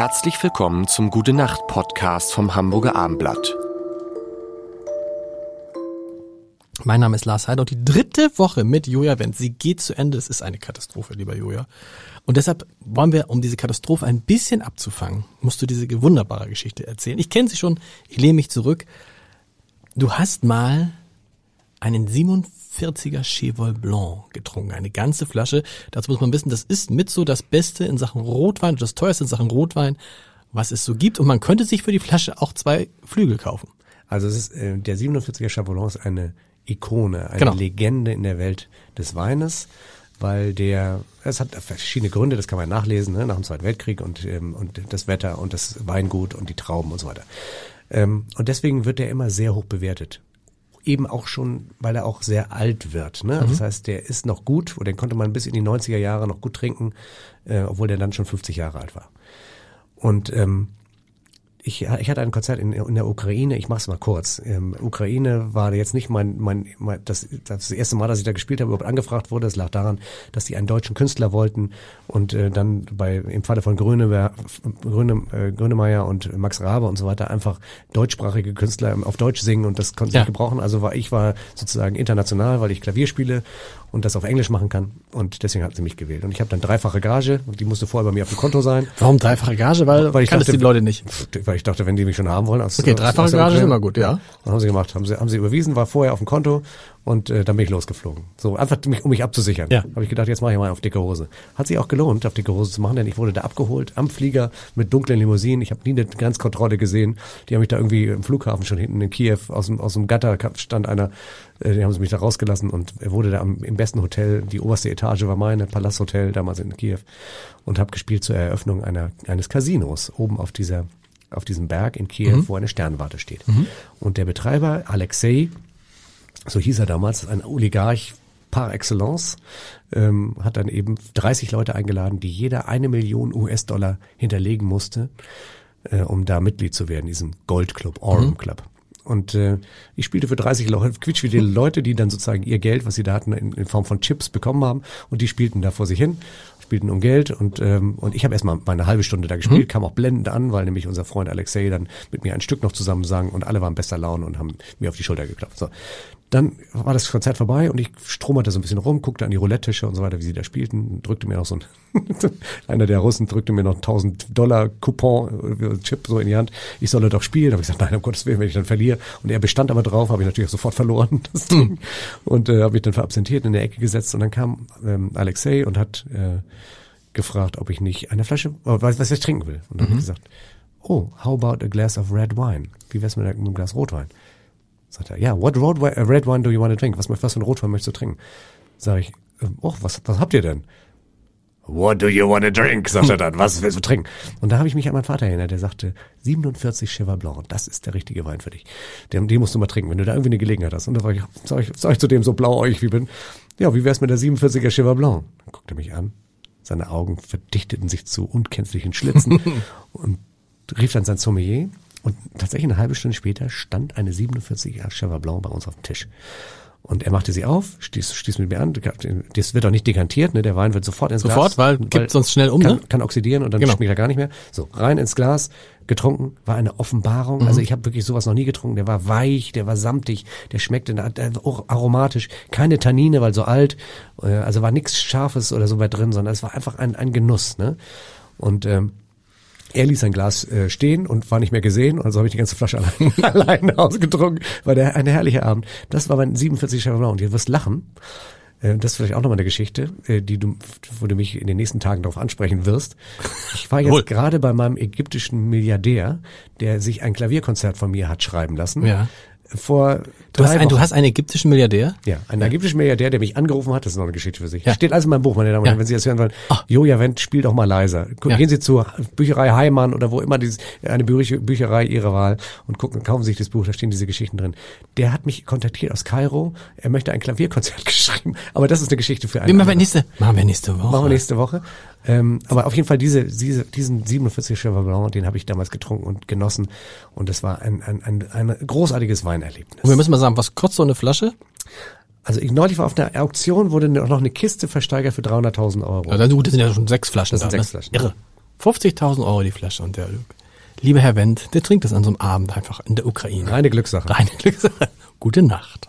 Herzlich willkommen zum Gute Nacht Podcast vom Hamburger Armblatt. Mein Name ist Lars Heider und die dritte Woche mit Joja Wendt, sie geht zu Ende. Es ist eine Katastrophe, lieber Joja. Und deshalb wollen wir, um diese Katastrophe ein bisschen abzufangen, musst du diese wunderbare Geschichte erzählen. Ich kenne sie schon, ich lehne mich zurück. Du hast mal einen 47er Chevol Blanc getrunken, eine ganze Flasche. Dazu muss man wissen, das ist mit so das Beste in Sachen Rotwein, das teuerste in Sachen Rotwein, was es so gibt. Und man könnte sich für die Flasche auch zwei Flügel kaufen. Also es ist, äh, der 47er Chabolon ist eine Ikone, eine Genau. Legende in der Welt des Weines, weil der, es hat verschiedene Gründe, das kann man nachlesen, ne, nach dem Zweiten Weltkrieg und, ähm, und das Wetter und das Weingut und die Trauben und so weiter. Ähm, und deswegen wird er immer sehr hoch bewertet. Eben auch schon, weil er auch sehr alt wird. Ne? Das heißt, der ist noch gut, oder den konnte man bis in die 90er Jahre noch gut trinken, äh, obwohl der dann schon 50 Jahre alt war. Und ähm, ich, ich hatte ein Konzert in, in der Ukraine, ich mach's mal kurz. Ähm, Ukraine war jetzt nicht mein, mein, mein das, das erste Mal, dass ich da gespielt habe, überhaupt angefragt wurde. Es lag daran, dass die einen deutschen Künstler wollten und äh, dann bei im Falle von Grönemeyer, Gröne, äh, Grönemeyer und Max Rabe und so weiter einfach deutschsprachige Künstler auf Deutsch singen und das konnte ich Ja. nicht gebrauchen. Also war ich war sozusagen international, weil ich Klavier spiele und das auf Englisch machen kann und deswegen hat sie mich gewählt. Und ich habe dann dreifache Gage und die musste vorher bei mir auf dem Konto sein. Warum dreifache Gage? Weil, Weil ich kannst dachte- die Leute nicht. Weil ich dachte, wenn die mich schon haben wollen. Aus, Okay, aus- dreifache aus der Gage ist immer gut, ja. Dann haben sie gemacht, haben sie, haben sie überwiesen, war vorher auf dem Konto und äh, dann bin ich losgeflogen. So, einfach mich, um mich abzusichern. Ja. Habe ich gedacht, jetzt mache ich mal auf dicke Hose. Hat sich auch gelohnt, auf dicke Hose zu machen, denn ich wurde da abgeholt am Flieger mit dunklen Limousinen. Ich habe nie eine Grenzkontrolle gesehen. Die haben mich da irgendwie im Flughafen schon hinten in Kiew aus dem, aus dem Gatter stand einer, äh, die haben sie mich da rausgelassen und er wurde da am, im besten Hotel, die oberste Etage war meine, Palasthotel damals in Kiew und habe gespielt zur Eröffnung einer, eines Casinos oben auf dieser auf diesem Berg in Kiew, wo eine Sternwarte steht. Und der Betreiber, Alexei, so hieß er damals, ein Oligarch par excellence, ähm, hat dann eben 30 Leute eingeladen, die jeder eine Million US-Dollar hinterlegen musste, äh, um da Mitglied zu werden, diesem Goldclub, Orem Club. Und äh, ich spielte für 30 Leute, quietschfidele Leute, die dann sozusagen ihr Geld, was sie da hatten, in, in Form von Chips bekommen haben. Und die spielten da vor sich hin, spielten um Geld. Und, ähm, und ich habe erstmal mal eine halbe Stunde da gespielt, kam auch blendend an, weil nämlich unser Freund Alexei dann mit mir ein Stück noch zusammen sang und alle waren bester Laune und haben mir auf die Schulter geklopft. So. Dann war das Konzert vorbei und ich stromerte so ein bisschen rum, guckte an die Roulette-Tische und so weiter, wie sie da spielten, drückte mir noch so ein, einer der Russen drückte mir noch einen 1000 Dollar Coupon, äh, Chip so in die Hand. Ich solle doch spielen. habe ich gesagt, nein, um Gottes Willen, wenn ich dann verliere. Und er bestand aber drauf, habe ich natürlich auch sofort verloren, das Ding. Und äh, habe mich dann verabsentiert, in der Ecke gesetzt und dann kam ähm, Alexei und hat äh, gefragt, ob ich nicht eine Flasche, oh, was, was ich trinken will. Und dann habe ich gesagt, oh, how about a glass of red wine? Wie wär's mit einem Glas Rotwein? Sagt er, ja, what road, red wine do you want to drink? Was, was für ein Rotwein möchtest du trinken? Sag ich, oh, was, was habt ihr denn? What do you want to drink? sagt er dann. Was willst du trinken? Und da habe ich mich an meinen Vater erinnert, der sagte, 47 Cheval Blanc, das ist der richtige Wein für dich. Den, den musst du mal trinken, wenn du da irgendwie eine Gelegenheit hast. Und da war ich, sag ich, sag ich zu dem so blauäugig wie bin, ja, wie wär's mit der 47er Cheval Blanc? Dann guckte er mich an, seine Augen verdichteten sich zu unkennzlichen Schlitzen und rief dann sein Sommelier und tatsächlich eine halbe Stunde später stand eine 47er Cheval Blanc bei uns auf dem Tisch. Und er machte sie auf, stieß, stieß mit mir an. Das wird auch nicht dekantiert, ne? Der Wein wird sofort ins Sofort, Glas. weil kippt sonst schnell um, kann, ne? Kann oxidieren und dann Genau. schmeckt er gar nicht mehr. So, rein ins Glas, getrunken, war eine Offenbarung. Mhm. Also ich habe wirklich sowas noch nie getrunken. Der war weich, der war samtig, der schmeckte der war auch aromatisch. Keine Tannine, weil so alt. Äh, Also war nichts Scharfes oder so weit drin, sondern es war einfach ein, ein Genuss. Ne? Und ähm, er ließ sein Glas äh, stehen und war nicht mehr gesehen, also habe ich die ganze Flasche allein, allein ausgetrunken. War der ein herrlicher Abend. Das war mein 47 Cheval Blanc. Und ihr wirst lachen. Äh, Das ist vielleicht auch nochmal eine Geschichte, äh, die du, wo du mich in den nächsten Tagen darauf ansprechen wirst. Ich war jetzt gerade bei meinem ägyptischen Milliardär, der sich ein Klavierkonzert von mir hat schreiben lassen. Ja. Vor Du hast, ein, du hast einen ägyptischen Milliardär? Ja, ein ägyptischer Milliardär, der mich angerufen hat, das ist noch eine Geschichte für sich. Ja. Steht alles in meinem Buch, meine Damen und Ja. Herren, wenn Sie das hören wollen. Ah. Joja Wendt, spielt doch mal leiser. Ja. Gehen Sie zur Bücherei Heimann oder wo immer dieses, eine Bücher, Bücherei Ihrer Wahl und gucken, kaufen Sie sich das Buch, da stehen diese Geschichten drin. Der hat mich kontaktiert aus Kairo, er möchte ein Klavierkonzert geschrieben, aber das ist eine Geschichte für einen machen wir anderen. nächste, machen wir nächste Woche. Machen wir nächste Woche. Ähm, aber auf jeden Fall diese, diese, diesen 47 Cheval Blanc, den habe ich damals getrunken und genossen. Und das war ein, ein, ein, ein großartiges Weinerlebnis. Und wir müssen mal sagen, was kostet so eine Flasche? Also ich, neulich war auf einer Auktion, wurde noch eine Kiste versteigert für 300.000 Euro. Ja, gut, das sind ja schon sechs Flaschen. Das sind da, ne? sechs Flaschen. Irre. 50.000 Euro die Flasche und der, lieber Herr Wendt, der trinkt das an so einem Abend einfach in der Ukraine. Reine Glückssache. Reine Glückssache. Gute Nacht.